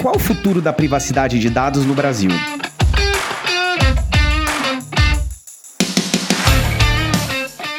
Qual o futuro da privacidade de dados no Brasil?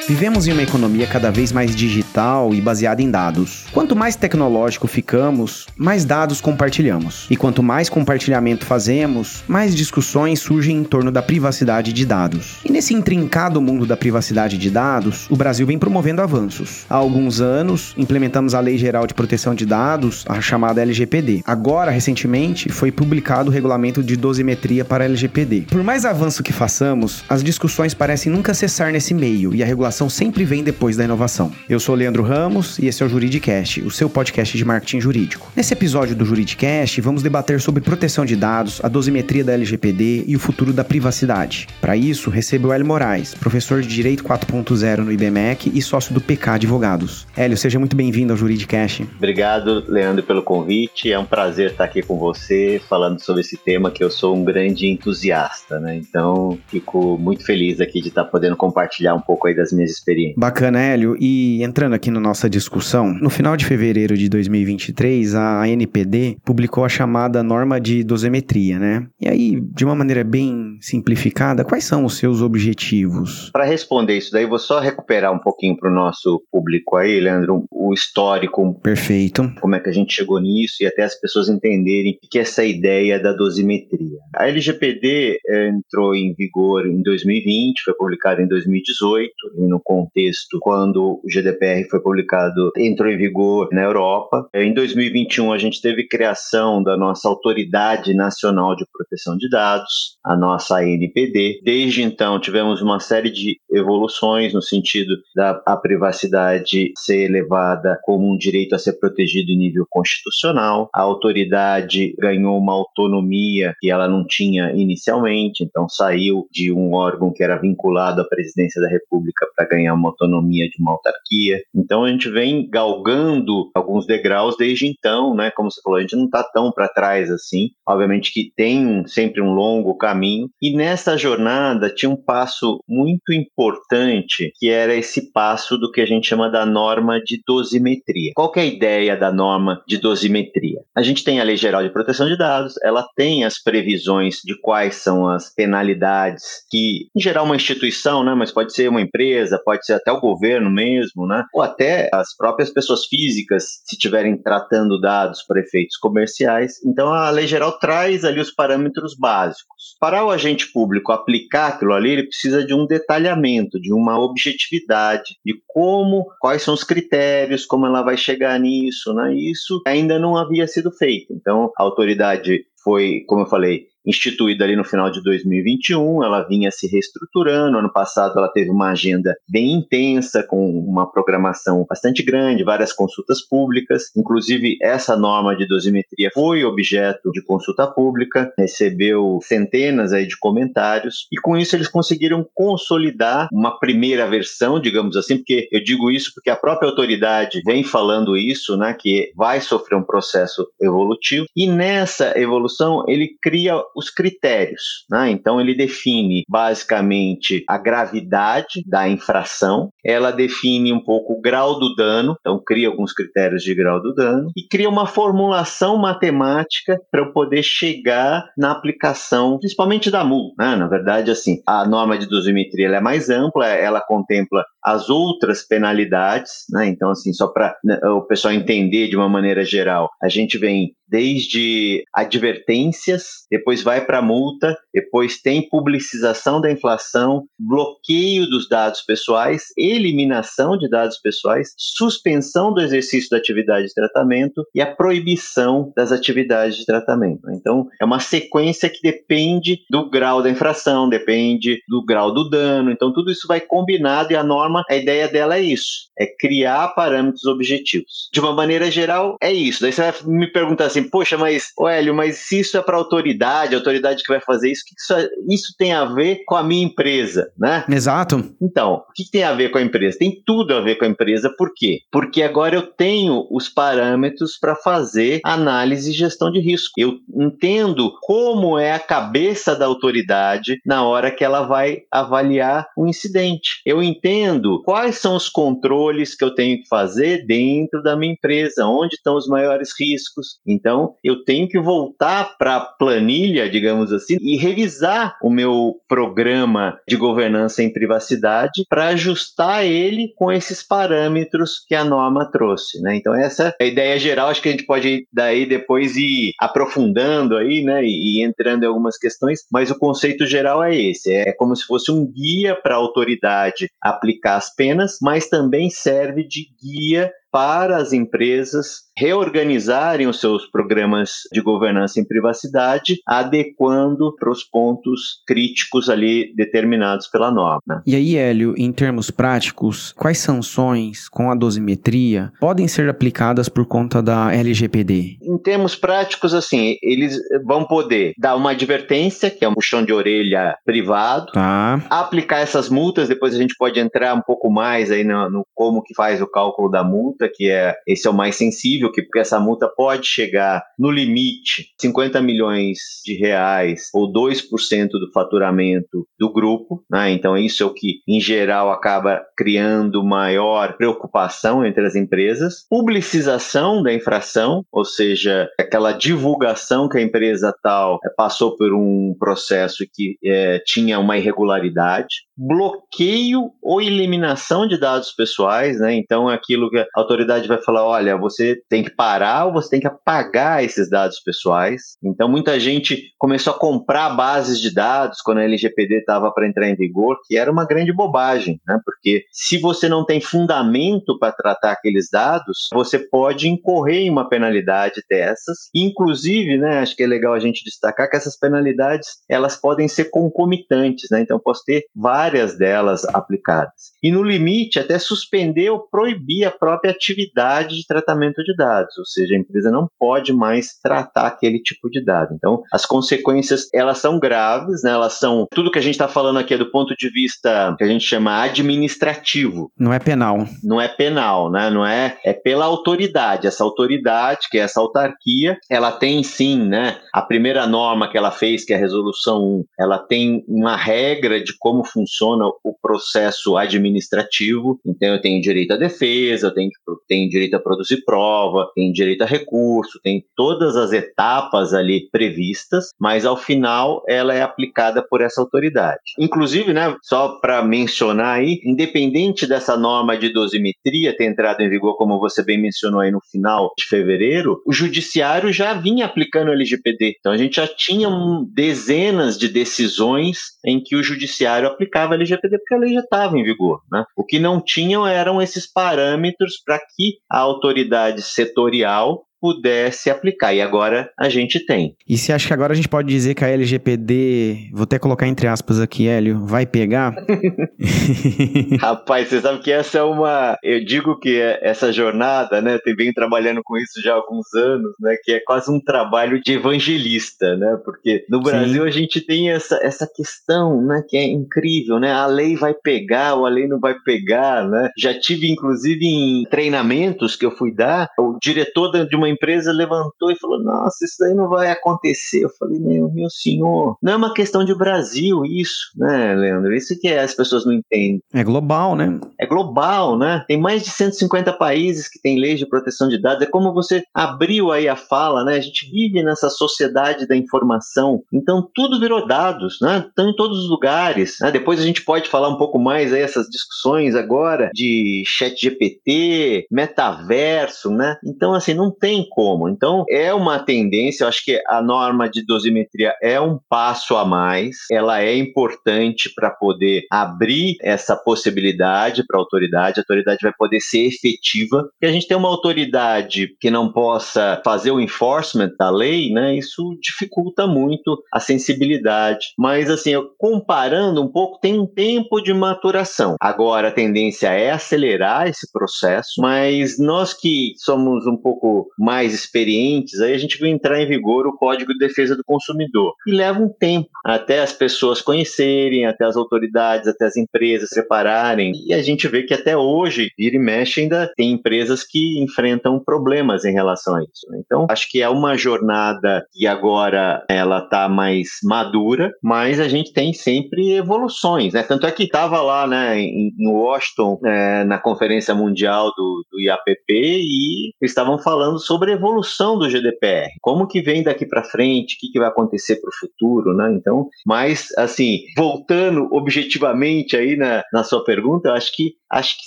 Vivemos em uma economia cada vez mais digital e baseada em dados. Quanto mais tecnológico ficamos, mais dados compartilhamos. E quanto mais compartilhamento fazemos, mais discussões surgem em torno da privacidade de dados. E nesse intrincado mundo da privacidade de dados, o Brasil vem promovendo avanços. Há alguns anos, implementamos a Lei Geral de Proteção de Dados, a chamada LGPD. Agora, recentemente, foi publicado o regulamento de dosimetria para LGPD. Por mais avanço que façamos, as discussões parecem nunca cessar nesse meio e a regulação inovação sempre vem depois da inovação. Eu sou Leandro Ramos e esse é o Juridicast, o seu podcast de marketing jurídico. Nesse episódio do Juridicast, vamos debater sobre proteção de dados, a dosimetria da LGPD e o futuro da privacidade. Para isso, recebo o Hélio Moraes, professor de Direito 4.0 no IBMEC e sócio do PK Advogados. Hélio, seja muito bem-vindo ao Juridicast. Obrigado, Leandro, pelo convite. É um prazer estar aqui com você falando sobre esse tema que eu sou um grande entusiasta, né? Então, fico muito feliz aqui de estar podendo compartilhar um pouco aí das minhas experiências. Bacana, Hélio. E entrando aqui na nossa discussão, no final de fevereiro de 2023, a ANPD publicou a chamada norma de dosimetria, né? E aí, de uma maneira bem simplificada, quais são os seus objetivos? Para responder isso daí, vou só recuperar um pouquinho para o nosso público aí, Leandro, o histórico. Perfeito. Como é que a gente chegou nisso e até as pessoas entenderem o que é essa ideia da dosimetria. A LGPD eh, entrou em vigor em 2020, foi publicada em 2018, e no contexto quando o GDPR foi publicado, entrou em vigor na Europa. Em 2021, a gente teve criação da nossa Autoridade Nacional de Proteção de Dados, a nossa ANPD. Desde então, tivemos uma série de evoluções no sentido da a privacidade ser levada como um direito a ser protegido em nível constitucional. A autoridade ganhou uma autonomia que ela não tinha inicialmente, então saiu de um órgão que era vinculado à presidência da República para ganhar uma autonomia de uma autarquia. Então a gente vem galgando alguns degraus desde então, né? Como você falou, a gente não está tão para trás assim. Obviamente que tem sempre um longo caminho. E nessa jornada tinha um passo muito importante, que era esse passo do que a gente chama da norma de dosimetria. Qual é a ideia da norma de dosimetria? A gente tem a Lei Geral de Proteção de Dados, ela tem as previsões de quais são as penalidades que, em geral, uma instituição, né, mas pode ser uma empresa, pode ser até o governo mesmo, né, ou até as próprias pessoas físicas, se estiverem tratando dados para efeitos comerciais. Então, a Lei Geral traz ali os parâmetros básicos. Para o agente público aplicar aquilo ali, ele precisa de um detalhamento, de uma objetividade, de como, quais são os critérios, como ela vai chegar nisso, né? Isso ainda não havia sido feito. Então, a autoridade foi, como eu falei, instituída ali no final de 2021, ela vinha se reestruturando. Ano passado ela teve uma agenda bem intensa, com uma programação bastante grande, várias consultas públicas. Inclusive, essa norma de dosimetria foi objeto de consulta pública, recebeu centenas aí de comentários, e com isso eles conseguiram consolidar uma primeira versão, digamos assim, porque eu digo isso porque a própria autoridade vem falando isso, né, que vai sofrer um processo evolutivo, e nessa evolução ele cria os critérios. Né? Então, ele define basicamente a gravidade da infração, ela define um pouco o grau do dano, então cria alguns critérios de grau do dano, e cria uma formulação matemática para eu poder chegar na aplicação, principalmente da MUL. Né? Na verdade, assim, a norma de dosimetria é mais ampla, ela contempla as outras penalidades, né? então, assim, só para né, o pessoal entender de uma maneira geral, a gente vem desde advertências, depois vai para multa, depois tem publicização da inflação, bloqueio dos dados pessoais, eliminação de dados pessoais, suspensão do exercício da atividade de tratamento e a proibição das atividades de tratamento. Então, é uma sequência que depende do grau da infração, depende do grau do dano. Então, tudo isso vai combinado e a norma, a ideia dela é isso, é criar parâmetros objetivos. De uma maneira geral, é isso. Daí você vai me perguntar assim, poxa, mas, Hélio, mas se isso é para autoridade, a autoridade que vai fazer isso, o que isso, é, isso tem a ver com a minha empresa, né? Exato. Então, o que tem a ver com a empresa? Tem tudo a ver com a empresa, por quê? Porque agora eu tenho os parâmetros para fazer análise e gestão de risco. Eu entendo como é a cabeça da autoridade na hora que ela vai avaliar um incidente. Eu entendo quais são os controles que eu tenho que fazer dentro da minha empresa, onde estão os maiores riscos. Então, eu tenho que voltar para a planilha, digamos assim, e revisar o meu programa de governança em privacidade para ajustar ele com esses parâmetros que a norma trouxe, né? Então, essa é a ideia geral, acho que a gente pode daí depois ir aprofundando aí, né, e, entrando em algumas questões, mas o conceito geral é esse, é como se fosse um guia para a autoridade aplicar as penas, mas também serve de guia para as empresas reorganizarem os seus programas de governança em privacidade, adequando para os pontos críticos ali determinados pela norma. E aí, Hélio, em termos práticos, quais sanções com a dosimetria podem ser aplicadas por conta da LGPD? Em termos práticos, assim, eles vão poder dar uma advertência, que é um puxão de orelha privado, tá. aplicar essas multas, depois a gente pode entrar um pouco mais aí no, no como que faz o cálculo da multa, que é esse é o mais sensível, que porque essa multa pode chegar no limite 50 milhões de reais ou 2% do faturamento do grupo, né? Então isso é o que em geral acaba criando maior preocupação entre as empresas. Publicização da infração, ou seja, aquela divulgação que a empresa tal é, passou por um processo que é, tinha uma irregularidade, bloqueio ou eliminação de dados pessoais, né? Então é aquilo que a autoridade vai falar, olha, você tem que parar ou você tem que apagar esses dados pessoais. Então, muita gente começou a comprar bases de dados quando a LGPD estava para entrar em vigor, que era uma grande bobagem, né? porque se você não tem fundamento para tratar aqueles dados, você pode incorrer em uma penalidade dessas. Inclusive, né, acho que é legal a gente destacar que essas penalidades elas podem ser concomitantes, né? então posso ter várias delas aplicadas. E no limite, até suspender ou proibir a própria atividade de tratamento de dados ou seja, a empresa não pode mais tratar aquele tipo de dado. Então, as consequências, elas são graves, né? elas são, tudo que a gente está falando aqui é do ponto de vista que a gente chama administrativo. Não é penal. Não é penal, né? Não é, é pela autoridade. Essa autoridade, que é essa autarquia, ela tem sim, né? A primeira norma que ela fez, que é a resolução 1, ela tem uma regra de como funciona o processo administrativo. Então, eu tenho direito à defesa, eu tenho, tenho direito a produzir prova, tem direito a recurso, tem todas as etapas ali previstas, mas ao final ela é aplicada por essa autoridade. Inclusive, né, só para mencionar aí, independente dessa norma de dosimetria ter entrado em vigor, como você bem mencionou aí no final de fevereiro, o judiciário já vinha aplicando o LGPD. Então a gente já tinha dezenas de decisões em que o judiciário aplicava o LGPD porque a lei já estava em vigor. Né? O que não tinham eram esses parâmetros para que a autoridade setorial pudesse aplicar. E agora a gente tem. E você acha que agora a gente pode dizer que a LGPD, vou até colocar entre aspas aqui, Hélio, vai pegar? Rapaz, você sabe que essa é uma. Eu digo que é essa jornada, né? Eu venho trabalhando com isso já há alguns anos, né? Que é quase um trabalho de evangelista, né? Porque no Brasil Sim. a gente tem essa, essa questão, né? Que é incrível, né? A lei vai pegar ou a lei não vai pegar, né? Já tive, inclusive, em treinamentos que eu fui dar, o diretor de uma empresa levantou e falou: Nossa, isso daí não vai acontecer. Eu falei: Meu, meu senhor, não é uma questão de Brasil isso, né, Leandro? Isso que é, as pessoas não entendem. É global, né? É global, né? Tem mais de 150 países que têm leis de proteção de dados. É como você abriu aí a fala, né? A gente vive nessa sociedade da informação, então tudo virou dados, né? Estão em todos os lugares. Né? Depois a gente pode falar um pouco mais aí essas discussões agora de chat GPT, metaverso, né? Então, assim, não tem como. Então, é uma tendência, eu acho que a norma de dosimetria é um passo a mais, ela é importante para poder abrir essa possibilidade para a autoridade, a autoridade vai poder ser efetiva, porque a gente tem uma autoridade que não possa fazer o enforcement da lei, né? Isso dificulta muito a sensibilidade. Mas assim, comparando um pouco, tem um tempo de maturação. Agora a tendência é acelerar esse processo, mas nós que somos um pouco mais experientes, aí a gente vai entrar em vigor o Código de Defesa do Consumidor. E leva um tempo até as pessoas conhecerem, até as autoridades, até as empresas separarem. E a gente vê que até hoje, vira e mexe, ainda tem empresas que enfrentam problemas em relação a isso. Né? Então, acho que é uma jornada que agora ela está mais madura, mas a gente tem sempre evoluções. Né? Tanto é que estava lá né, em, Washington, é, na Conferência Mundial do, do IAPP, e estavam falando sobre a evolução do GDPR. Como que vem daqui para frente, o que, que vai acontecer para o futuro, né? Então, mas, assim, voltando objetivamente aí na, na sua pergunta, eu acho que Acho que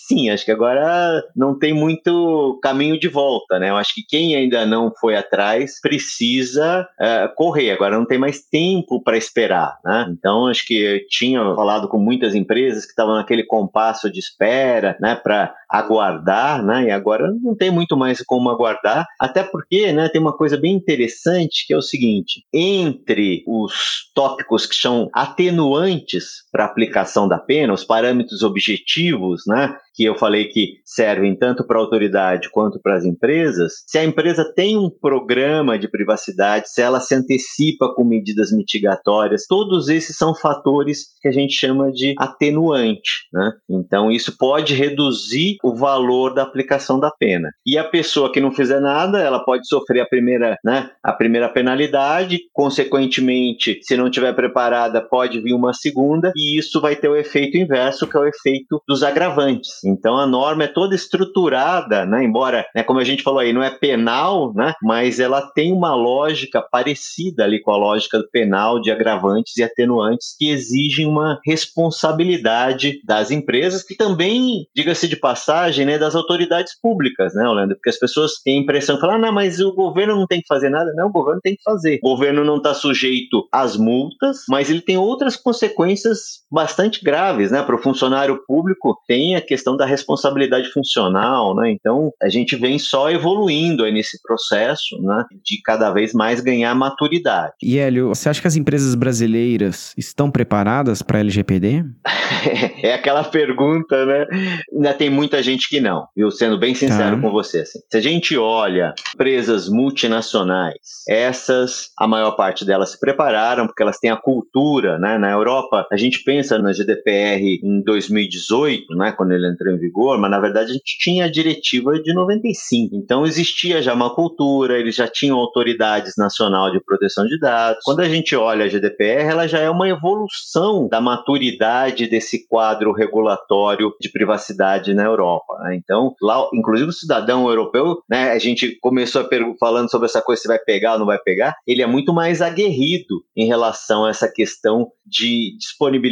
sim, acho que agora não tem muito caminho de volta, né? Eu acho que quem ainda não foi atrás precisa uh, correr, agora não tem mais tempo para esperar, né? Então acho que eu tinha falado com muitas empresas que estavam naquele compasso de espera, né, para aguardar, né? E agora não tem muito mais como aguardar, até porque, né, tem uma coisa bem interessante que é o seguinte: entre os tópicos que são atenuantes para aplicação da pena, os parâmetros objetivos, né? que eu falei que servem tanto para a autoridade quanto para as empresas, se a empresa tem um programa de privacidade, se ela se antecipa com medidas mitigatórias, todos esses são fatores que a gente chama de atenuante. Né? Então, isso pode reduzir o valor da aplicação da pena. E a pessoa que não fizer nada, ela pode sofrer a primeira, né, a primeira penalidade, consequentemente, se não estiver preparada, pode vir uma segunda, e isso vai ter o efeito inverso, que é o efeito dos agravantes. Então a norma é toda estruturada, né? embora, né, como a gente falou aí, não é penal, né? mas ela tem uma lógica parecida ali com a lógica do penal de agravantes e atenuantes que exigem uma responsabilidade das empresas que também, diga-se de passagem, né, das autoridades públicas, né, Orlando? Porque as pessoas têm a impressão de falar, ah, não, mas o governo não tem que fazer nada. Não, o governo tem que fazer. O governo não está sujeito às multas, mas ele tem outras consequências bastante graves, né? Para o funcionário público tem a questão da responsabilidade funcional, né? Então a gente vem só evoluindo aí nesse processo, né? De cada vez mais ganhar maturidade. E Hélio, você acha que as empresas brasileiras estão preparadas para LGPD? é aquela pergunta, né? Ainda tem muita gente que não. Eu sendo bem sincero tá. com você, assim. Se a gente olha empresas multinacionais, essas a maior parte delas se prepararam porque elas têm a cultura, né? Na Europa a gente pensa na GDPR em 2018, né? Quando ele entrou em vigor, mas na verdade a gente tinha a diretiva de 95. Então existia já uma cultura, eles já tinham autoridades nacional de proteção de dados. Quando a gente olha a GDPR, ela já é uma evolução da maturidade desse quadro regulatório de privacidade na Europa. Né? Então, lá, inclusive o cidadão europeu, né, a gente começou falando sobre essa coisa se vai pegar ou não vai pegar, ele é muito mais aguerrido em relação a essa questão de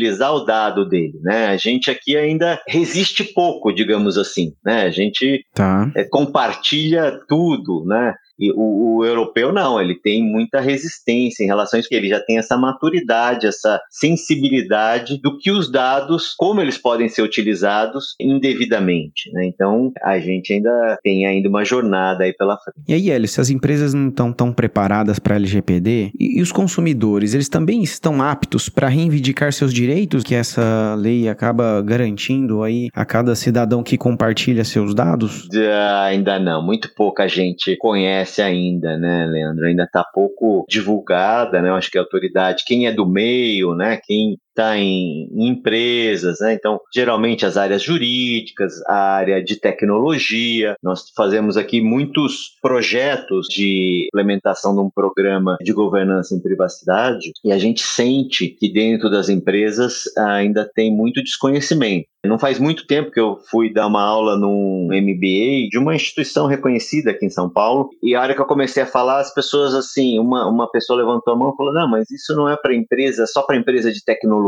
disponibilizar o dado dele. Né? A gente aqui ainda resiste pouco, digamos assim, né? A gente tá. é, compartilha tudo, né? E o, o, europeu não, ele tem muita resistência em relação a isso, ele já tem essa maturidade, essa sensibilidade do que os dados, como eles podem ser utilizados indevidamente. Né? Então, a gente ainda tem ainda uma jornada aí pela frente. E aí, Hélio, se as empresas não estão tão preparadas para LGPD, e, e, os consumidores, eles também estão aptos para reivindicar seus direitos que essa lei acaba garantindo aí a cada cidadão que compartilha seus dados? Uh, ainda não, muito pouca gente conhece conhece ainda, né, Leandro? Ainda está pouco divulgada, né? Eu acho que a autoridade, quem é do meio, né? Quem está em, em, empresas, né? Então, geralmente as áreas jurídicas, a área de tecnologia. Nós fazemos aqui muitos projetos de implementação de um programa de governança em privacidade e a gente sente que dentro das empresas ainda tem muito desconhecimento. Não faz muito tempo que eu fui dar uma aula num MBA de uma instituição reconhecida aqui em São Paulo, e a hora que eu comecei a falar, as pessoas assim, uma, uma pessoa levantou a mão e falou: Não, mas isso não é para empresa, só para empresa de tecnologia.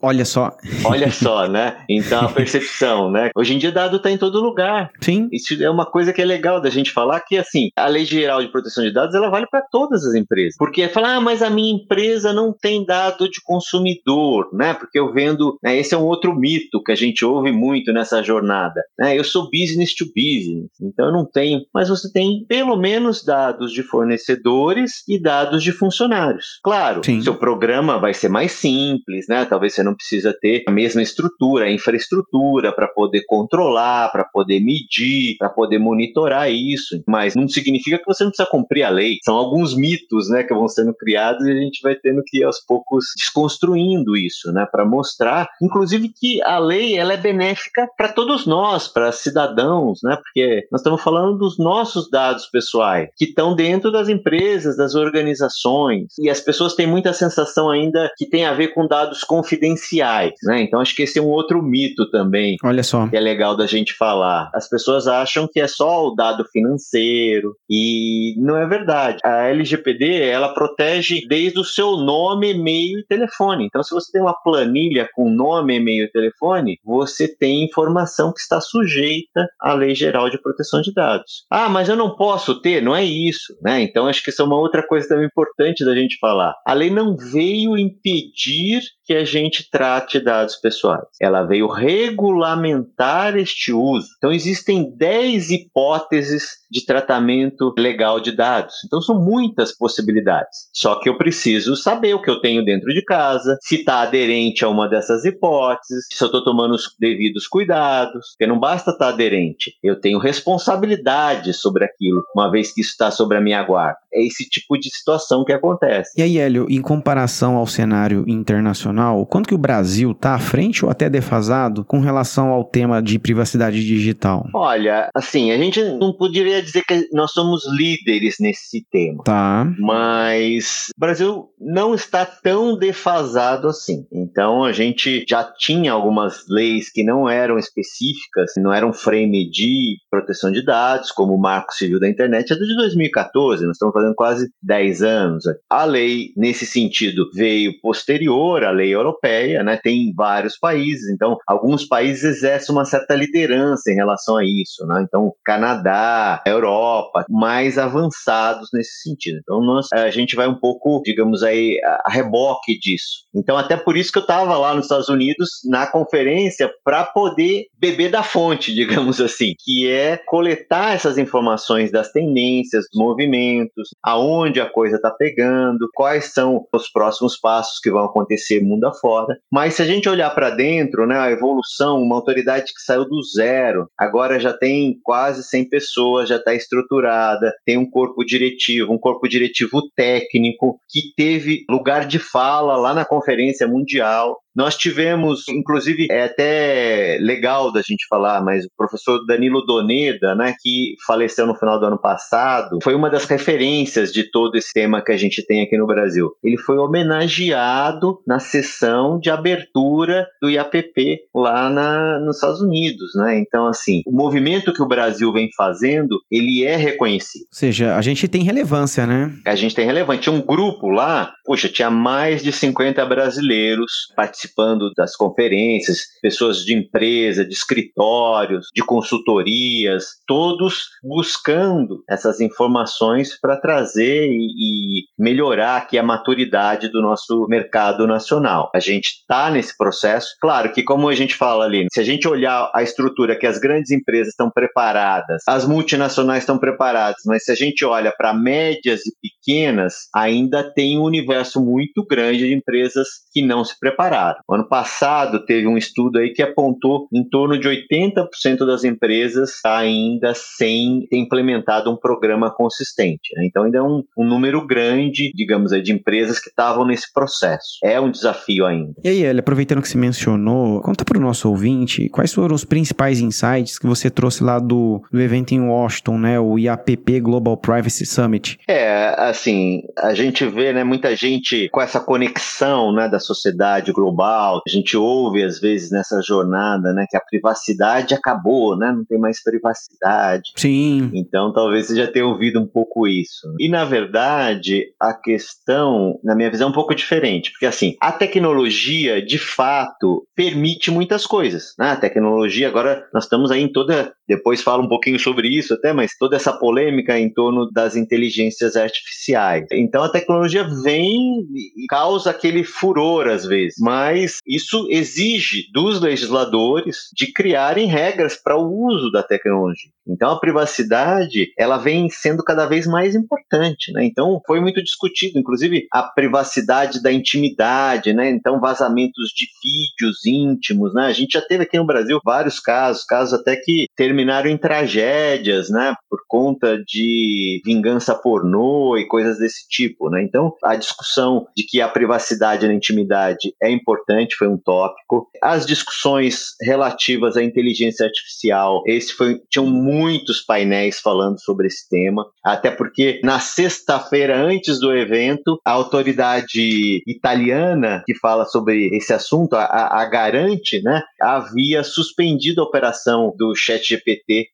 Olha só. Olha só, né? Então a percepção, né? Hoje em dia dado está em todo lugar. Sim. Isso é uma coisa que é legal da gente falar, que assim, a Lei Geral de Proteção de Dados, ela vale para todas as empresas. Porque é falar, ah, mas a minha empresa não tem dado de consumidor, né? Porque eu vendo, né? esse é um outro mito que a gente ouve muito nessa jornada. Né? Eu sou business to business, então eu não tenho, mas você tem pelo menos dados de fornecedores e dados de funcionários. Claro, Sim. seu programa vai ser mais simples, simples, né? Talvez você não precisa ter a mesma estrutura, a infraestrutura para poder controlar, para poder medir, para poder monitorar isso, mas não significa que você não precisa cumprir a lei. São alguns mitos, né, que vão sendo criados e a gente vai tendo que aos poucos desconstruindo isso, né, para mostrar, inclusive que a lei ela é benéfica para todos nós, para cidadãos, né? Porque nós estamos falando dos nossos dados pessoais que estão dentro das empresas, das organizações e as pessoas têm muita sensação ainda que tem a ver com dados confidenciais, né? Então acho que esse é um outro mito também. Olha só. Que é legal da gente falar. As pessoas acham que é só o dado financeiro e não é verdade. A LGPD, ela protege desde o seu nome, e-mail e telefone. Então se você tem uma planilha com nome, e-mail e telefone, você tem informação que está sujeita à Lei Geral de Proteção de Dados. Ah, mas eu não posso ter? Não é isso, né? Então acho que isso é uma outra coisa também importante da gente falar. A lei não veio impedir que a gente trate dados pessoais. Ela veio regulamentar este uso. Então, existem 10 hipóteses de tratamento legal de dados. Então, são muitas possibilidades. Só que eu preciso saber o que eu tenho dentro de casa, se está aderente a uma dessas hipóteses, se eu estou tomando os devidos cuidados. Porque não basta estar tá aderente, eu tenho responsabilidade sobre aquilo, uma vez que isso está sobre a minha guarda. É esse tipo de situação que acontece. E aí, Hélio, em comparação ao cenário internacional, quanto que o Brasil está à frente ou até defasado com relação ao tema de privacidade digital? Olha, assim, a gente não poderia dizer que nós somos líderes nesse tema. Tá. Mas o Brasil não está tão defasado assim. Então a gente já tinha algumas leis que não eram específicas, não eram frame de proteção de dados, como o Marco Civil da Internet, é de 2014, nós estamos fazendo quase 10 anos. A lei, nesse sentido, veio posterior à lei europeia, né? Tem vários países, então alguns países exercem uma certa liderança em relação a isso, né? Então, Canadá, Europa, mais avançados nesse sentido. Então, nós, a gente vai um pouco, digamos aí, a reboque disso. Então, até por isso que eu estava lá nos Estados Unidos na conferência para poder beber da fonte, digamos assim, que é coletar essas informações das tendências, dos movimentos, aonde a coisa está pegando, quais são os próximos passos que vão acontecer mundo afora. Mas se a gente olhar para dentro, né, a evolução, uma autoridade que saiu do zero, agora já tem quase 100 pessoas, já está estruturada, tem um corpo diretivo, um corpo diretivo técnico que teve lugar de fala lá na Conferência Mundial, nós tivemos, inclusive, é até legal da gente falar, mas o professor Danilo Doneda, né, que faleceu no final do ano passado, foi uma das referências de todo esse tema que a gente tem aqui no Brasil. Ele foi homenageado na sessão de abertura do IAPP lá na, nos Estados Unidos, né? Então, assim, o movimento que o Brasil vem fazendo, ele é reconhecido. Ou seja, a gente tem relevância, né? A gente tem relevância. Tinha um grupo lá, poxa, tinha mais de 50 brasileiros participando participando das conferências, pessoas de empresa, de escritórios, de consultorias, todos buscando essas informações para trazer e, e, melhorar aqui a maturidade do nosso mercado nacional. A gente está nesse processo. Claro que, como a gente fala ali, se a gente olhar a estrutura que as grandes empresas estão preparadas, as multinacionais estão preparadas, mas se a gente olha para médias e pequenas, ainda tem um universo muito grande de empresas que não se prepararam. O ano passado teve um estudo aí que apontou em torno de 80% das empresas ainda sem ter implementado um programa consistente. Né? Então ainda é um, um, número grande, digamos aí, de empresas que estavam nesse processo. É um desafio ainda. E aí, Eli, aproveitando que você mencionou, conta para o nosso ouvinte quais foram os principais insights que você trouxe lá do, do evento em Washington, né, o IAPP Global Privacy Summit. É, assim, a gente vê, né, muita gente com essa conexão, né, da sociedade global global. A gente ouve às vezes nessa jornada, né, que a privacidade acabou, né? Não tem mais privacidade. Sim. Então talvez você já tenha ouvido um pouco isso. E na verdade, a questão, na minha visão, é um pouco diferente, porque assim, a tecnologia, de fato, permite muitas coisas, né? A tecnologia agora nós estamos aí em toda depois falo um pouquinho sobre isso até, mas toda essa polêmica em torno das inteligências artificiais. Então a tecnologia vem sim causa aquele furor às vezes, mas isso exige dos legisladores de criarem regras para o uso da tecnologia. Então a privacidade ela vem sendo cada vez mais importante, né? Então foi muito discutido, inclusive a privacidade da intimidade, né? Então vazamentos de vídeos íntimos, né? A gente já teve aqui no Brasil vários casos, casos até que terminaram em tragédias, né? Por conta de vingança pornô e coisas desse tipo, né? Então a discussão de que a privacidade na intimidade é importante foi um tópico. As discussões relativas à inteligência artificial, esse foi tinham muitos painéis falando sobre esse tema, até porque na sexta-feira antes do evento, a autoridade italiana que fala sobre esse assunto, a, a Garante, né, havia suspendido a operação do ChatGPT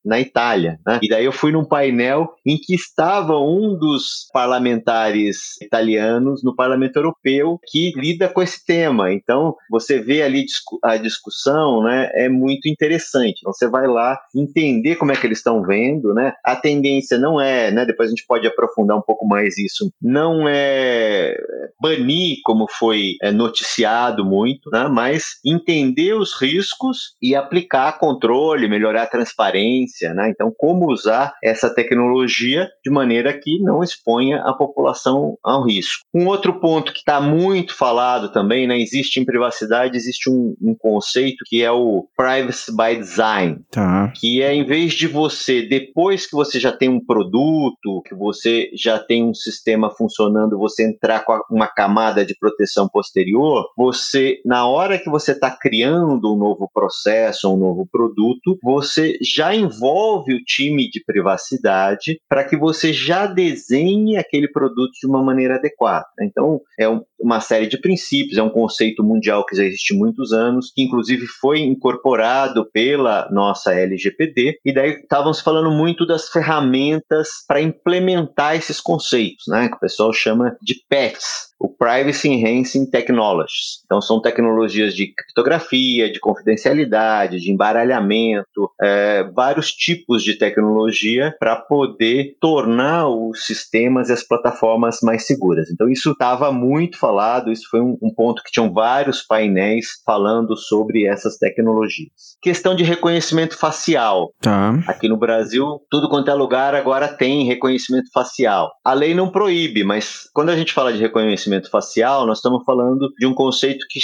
na Itália, né? E daí eu fui num painel em que estava um dos parlamentares italianos no Parlamento Europeu que lida com esse tema. Então, você vê ali a discussão, né, é muito interessante. Então, você vai lá entender como é que eles estão vendo, né? A tendência não é, né? Depois a gente pode aprofundar um pouco mais isso. Não é banir, como foi é, noticiado muito, né? Mas entender os riscos e aplicar controle, melhorar a transparência, né? Então, como usar essa tecnologia de maneira que não exponha a população ao risco. Um outro ponto que está muito falado também, né? Existe em privacidade, existe um, um conceito que é o privacy by design, tá. que é em vez de você, depois que você já tem um produto, que você já tem um sistema funcionando, você entrar com uma camada de proteção posterior, você, na hora que você está criando um novo processo, um novo produto, você já envolve o time de privacidade para que você já desenhe aquele produto de uma maneira adequada. Então, é uma série de princípios, é um conceito mundial que já existe há muitos anos, que inclusive foi incorporado pela nossa LGPD, e daí estávamos falando muito das ferramentas para implementar esses conceitos, né, que o pessoal chama de PETs, o Privacy Enhancing Technologies. Então, são tecnologias de criptografia, de confidencialidade, de embaralhamento, é, vários tipos de tecnologia para poder tornar os sistemas e as plataformas mais seguras. Então, isso estava muito falado, isso foi um, um ponto que tinham vários painéis falando sobre essas tecnologias. Questão de reconhecimento facial. Tá. Aqui no Brasil, tudo quanto é lugar agora tem reconhecimento facial. A lei não proíbe, mas quando a gente fala de reconhecimento reconhecimento facial, nós estamos falando de um conceito que,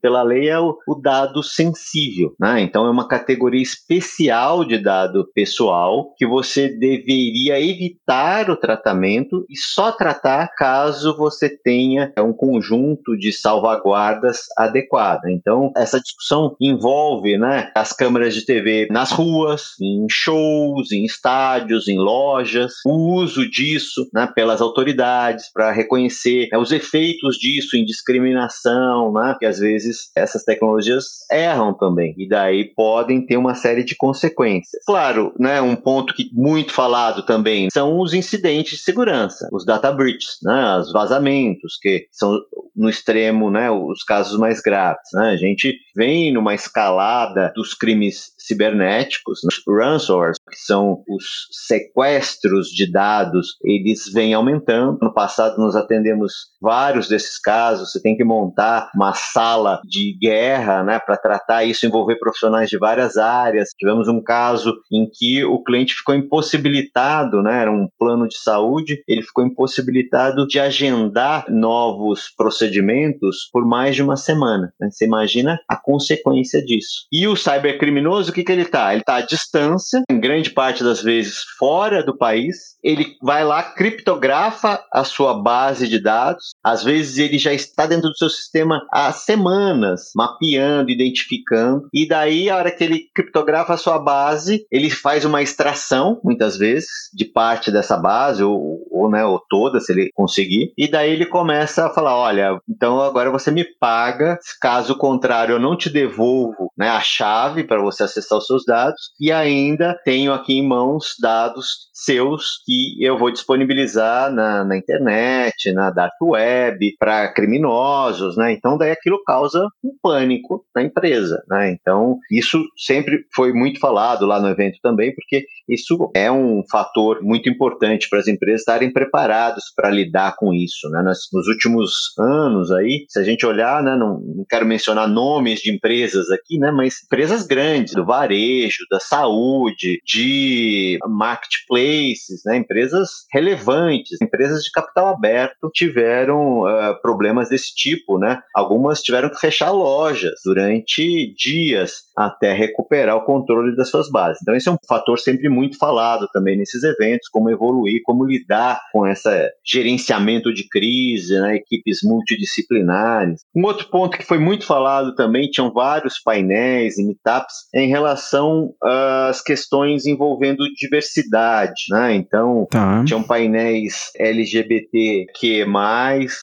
pela lei, é o, o dado sensível. Né? Então, é uma categoria especial de dado pessoal que você deveria evitar o tratamento e só tratar caso você tenha um conjunto de salvaguardas adequada. Então, essa discussão envolve né, as câmeras de TV nas ruas, em shows, em estádios, em lojas, o uso disso né, pelas autoridades para reconhecer né, os efeitos disso em discriminação, né? Que às vezes essas tecnologias erram também e daí podem ter uma série de consequências. Claro, né? Um ponto que muito falado também são os incidentes de segurança, os data breaches, né? Os vazamentos que são no extremo, né? Os casos mais graves, né? A gente vem numa escalada dos crimes cibernéticos, né? ransomware, que são os sequestros de dados, eles vêm aumentando. No passado nós atendemos vários desses casos, você tem que montar uma sala de guerra né, para tratar isso, envolver profissionais de várias áreas. Tivemos um caso em que o cliente ficou impossibilitado, né, era um plano de saúde, ele ficou impossibilitado de agendar novos procedimentos por mais de uma semana. Né? Você imagina a consequência disso. E o cybercriminoso, o que, que ele está? Ele está à distância, em grande parte das vezes fora do país, ele vai lá, criptografa a sua base de dados, às vezes ele já está dentro do seu sistema há semanas, mapeando, identificando, e daí a hora que ele criptografa a sua base, ele faz uma extração, muitas vezes, de parte dessa base, ou, ou, né, ou toda, se ele conseguir, e daí ele começa a falar, olha, então agora você me paga, caso contrário eu não te devolvo né, a chave para você acessar os seus dados e ainda tenho aqui em mãos dados seus que eu vou disponibilizar na, na internet, na dark web, para criminosos, né? Então, daí aquilo causa um pânico na empresa, né? Então, isso sempre foi muito falado lá no evento também, porque isso é um fator muito importante para as empresas estarem preparadas para lidar com isso, né? Nos, últimos anos aí, se a gente olhar, né? Não, não quero mencionar nomes de empresas aqui, né? Mas empresas grandes, do varejo, da saúde, de marketplace, places, né, empresas relevantes, empresas de capital aberto tiveram uh, problemas desse tipo, né? Algumas tiveram que fechar lojas durante dias até recuperar o controle das suas bases. Então esse é um fator sempre muito falado também nesses eventos, como evoluir, como lidar com esse gerenciamento de crise, né, equipes multidisciplinares. Um outro ponto que foi muito falado também, tinham vários painéis e meetups em relação às questões envolvendo diversidade, né? Então, tá. tinham painéis LGBTQ+,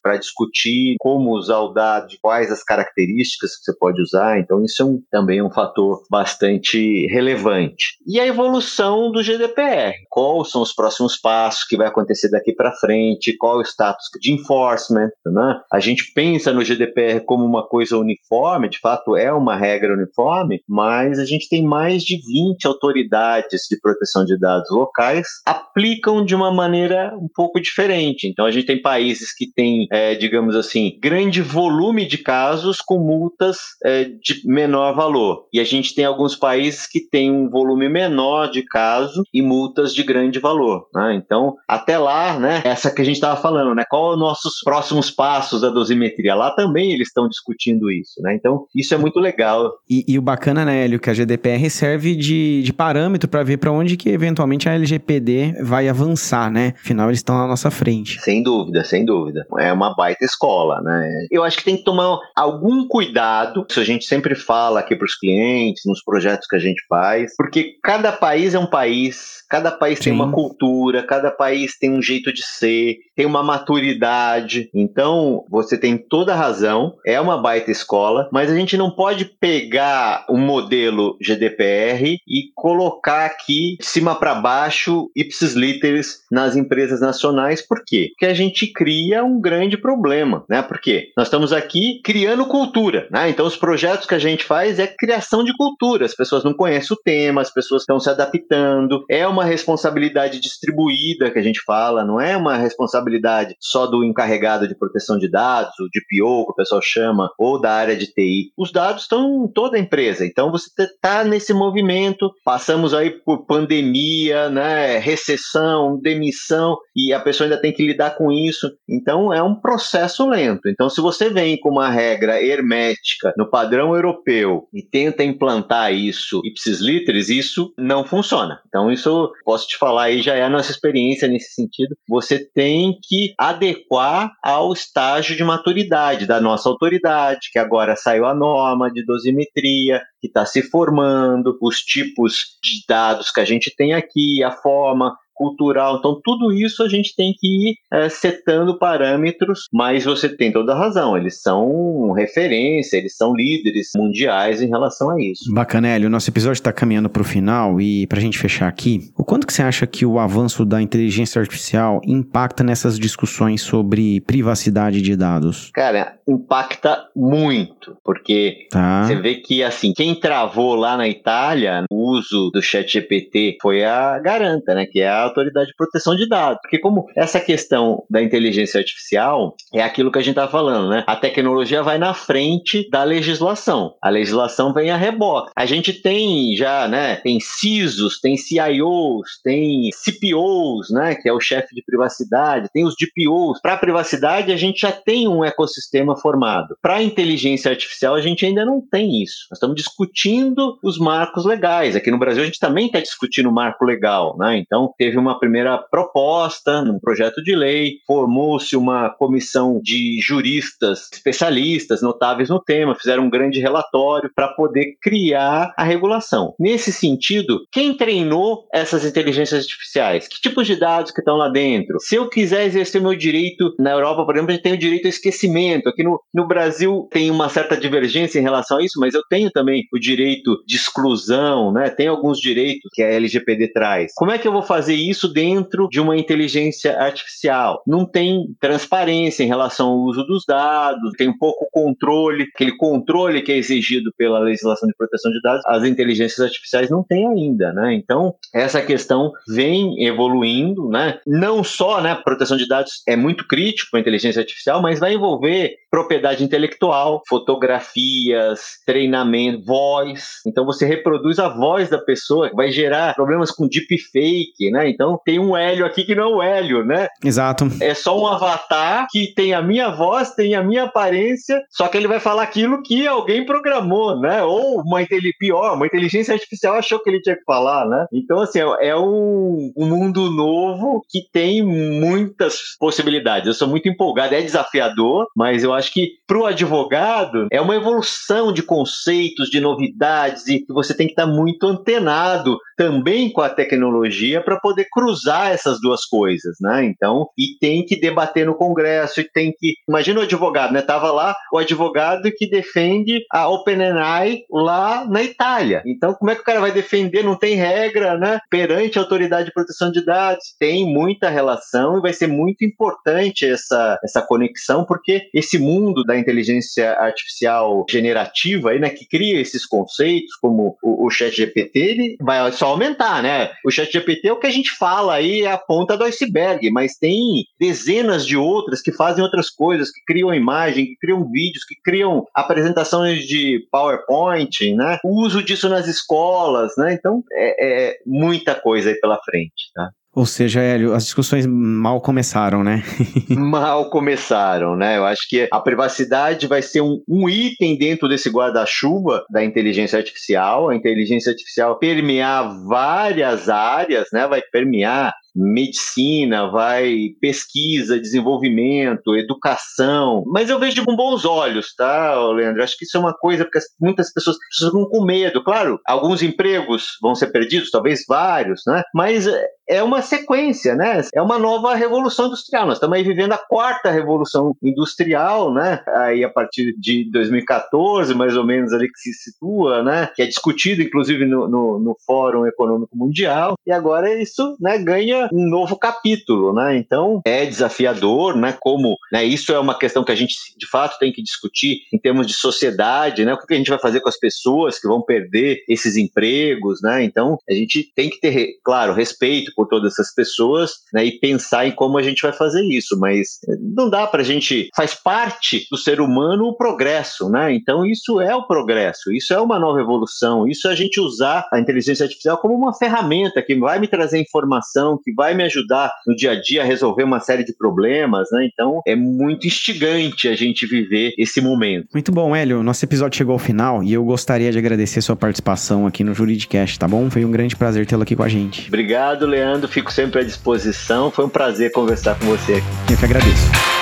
para discutir como usar o dado, quais as características que você pode usar. Então, isso é um, também um fator bastante relevante. E a evolução do GDPR. Quais são os próximos passos que vai acontecer daqui para frente? Qual o status de enforcement? Né? A gente pensa no GDPR como uma coisa uniforme, de fato é uma regra uniforme, mas a gente tem mais de 20 autoridades de proteção de dados locais aplicam de uma maneira um pouco diferente. Então, a gente tem países que têm, é, digamos assim, grande volume de casos com multas é, de menor valor. E a gente tem alguns países que têm um volume menor de casos e multas de grande valor. Né? Então, até lá, né, essa que a gente estava falando, né, qual os nossos próximos passos da dosimetria? Lá também eles estão discutindo isso. Né? Então, isso é muito legal. E, e o bacana, né, Hélio, que a GDPR serve de, de parâmetro para ver para onde que eventualmente a LGPD vai avançar, né? Afinal, eles estão na nossa frente. Sem dúvida, sem dúvida. É uma baita escola, né? Eu acho que tem que tomar algum cuidado, isso a gente sempre fala aqui para os clientes, nos projetos que a gente faz, porque cada país é um país, cada país Sim. tem uma cultura, cada país tem um jeito de ser, tem uma maturidade. Então, você tem toda a razão, é uma baita escola, mas a gente não pode pegar um modelo GDPR e colocar aqui de cima para baixo ipsis literis nas empresas nacionais. Por quê? Porque a gente cria um grande problema, né? Porque nós estamos aqui criando cultura, né? Então, os projetos que a gente faz é criação de cultura. As pessoas não conhecem o tema, as pessoas estão se adaptando. É uma responsabilidade distribuída que a gente fala, não é uma responsabilidade só do encarregado de proteção de dados, o DPO, que o pessoal chama, ou da área de TI. Os dados estão em toda a empresa. Então, você está nesse movimento. Passamos aí por pandemia, né? Recessão, demissão, e a pessoa ainda tem que lidar com isso. Então, é um processo lento. Então, se você vem com uma regra hermética no padrão europeu e tenta implantar isso ipsis literis, isso não funciona. Então, isso posso te falar aí, já é a nossa experiência nesse sentido. Você tem que adequar ao estágio de maturidade da nossa autoridade, que agora saiu a norma de dosimetria, que está se formando, os tipos de dados que a gente tem aqui, a forma, cultural. Então, tudo isso a gente tem que ir é, setando parâmetros, mas você tem toda a razão, eles são referência, eles são líderes mundiais em relação a isso. Bacana, Hélio. O nosso episódio está caminhando para o final e para a gente fechar aqui, o quanto que você acha que o avanço da inteligência artificial impacta nessas discussões sobre privacidade de dados? Cara, impacta muito, porque tá. você vê que, assim, quem travou lá na Itália o uso do chat GPT foi a Garanta, né, que é a autoridade de proteção de dados. Porque como essa questão da inteligência artificial é aquilo que a gente está falando, né? A tecnologia vai na frente da legislação. A legislação vem a reboque. A gente tem já, né? Tem CISOs, tem CIOs, tem CPOs, né? Que é o chefe de privacidade, tem os DPOs. Para privacidade, a gente já tem um ecossistema formado. Para inteligência artificial, a gente ainda não tem isso. Nós estamos discutindo os marcos legais. Aqui no Brasil, a gente também está discutindo o marco legal, né? Então, teve uma primeira proposta, num projeto de lei, formou-se uma comissão de juristas especialistas notáveis no tema, fizeram um grande relatório para poder criar a regulação. Nesse sentido, quem treinou essas inteligências artificiais? Que tipos de dados que estão lá dentro? Se eu quiser exercer meu direito na Europa, por exemplo, a gente tem o direito ao esquecimento. Aqui no, no Brasil tem uma certa divergência em relação a isso, mas eu tenho também o direito de exclusão, né? Tem alguns direitos que a LGPD traz. Como é que eu vou fazer isso dentro de uma inteligência artificial? Não tem transparência em relação ao uso dos dados, tem pouco controle, aquele controle que é exigido pela legislação de proteção de dados, as inteligências artificiais não têm ainda, né? Então, essa questão vem evoluindo, né? Não só, né, proteção de dados é muito crítico para a inteligência artificial, mas vai envolver propriedade intelectual, fotografias, treinamento, voz. Então você reproduz a voz da pessoa, vai gerar problemas com deepfake, né? Então tem um Hélio aqui que não é o Hélio, né? Exato. É só um avatar que tem a minha voz, tem a minha aparência, só que ele vai falar aquilo que alguém programou, né? Ou uma pior, uma inteligência artificial achou que ele tinha que falar, né? Então assim, é, é um, um mundo novo que tem muitas possibilidades. Eu sou muito empolgado, é desafiador, mas eu acho que para o advogado é uma evolução de conceitos, de novidades, e você tem que estar tá muito antenado também com a tecnologia para poder cruzar essas duas coisas, né? Então, e tem que debater no Congresso, e tem que. Imagina o advogado, né? Tava lá o advogado que defende a OpenAI lá na Itália. Então, como é que o cara vai defender? Não tem regra, né? Perante a autoridade de proteção de dados. Tem muita relação e vai ser muito importante essa, essa conexão, porque esse mundo da inteligência artificial generativa, aí, né, que cria esses conceitos, como o, o chat GPT, ele vai só aumentar, né? O chat GPT é o que a gente fala aí, é a ponta do iceberg, mas tem dezenas de outras que fazem outras coisas, que criam imagem, que criam vídeos, que criam apresentações de PowerPoint, né? O uso disso nas escolas, né? Então, é, é muita coisa aí pela frente, tá? Ou seja, Hélio, as discussões mal começaram, né? mal começaram, né? Eu acho que a privacidade vai ser um, um item dentro desse guarda-chuva da inteligência artificial. A inteligência artificial permear várias áreas, né? Vai permear medicina, vai pesquisa, desenvolvimento, educação. Mas eu vejo com bons olhos, tá, Leandro? Acho que isso é uma coisa porque muitas pessoas ficam com medo. Claro, alguns empregos vão ser perdidos, talvez vários, né? Mas é uma sequência, né? É uma nova revolução industrial. Nós estamos aí vivendo a quarta revolução industrial, né? Aí a partir de 2014, mais ou menos ali que se situa, né? Que é discutido, inclusive, no, no, no Fórum Econômico Mundial. E agora isso, né, ganha um novo capítulo, né? Então é desafiador, né? Como né, isso é uma questão que a gente de fato tem que discutir em termos de sociedade, né? O que a gente vai fazer com as pessoas que vão perder esses empregos, né? Então a gente tem que ter, claro, respeito por todas essas pessoas, né? E pensar em como a gente vai fazer isso, mas não dá para a gente faz parte do ser humano o progresso, né? Então isso é o progresso, isso é uma nova evolução, isso é a gente usar a inteligência artificial como uma ferramenta que vai me trazer informação, que vai me ajudar no dia a dia a resolver uma série de problemas, né? Então é muito instigante a gente viver esse momento. Muito bom, Hélio. Nosso episódio chegou ao final e eu gostaria de agradecer sua participação aqui no Juridicast, tá bom? Foi um grande prazer tê-lo aqui com a gente. Obrigado, Leandro. Fico sempre à disposição. Foi um prazer conversar com você aqui. Eu que agradeço.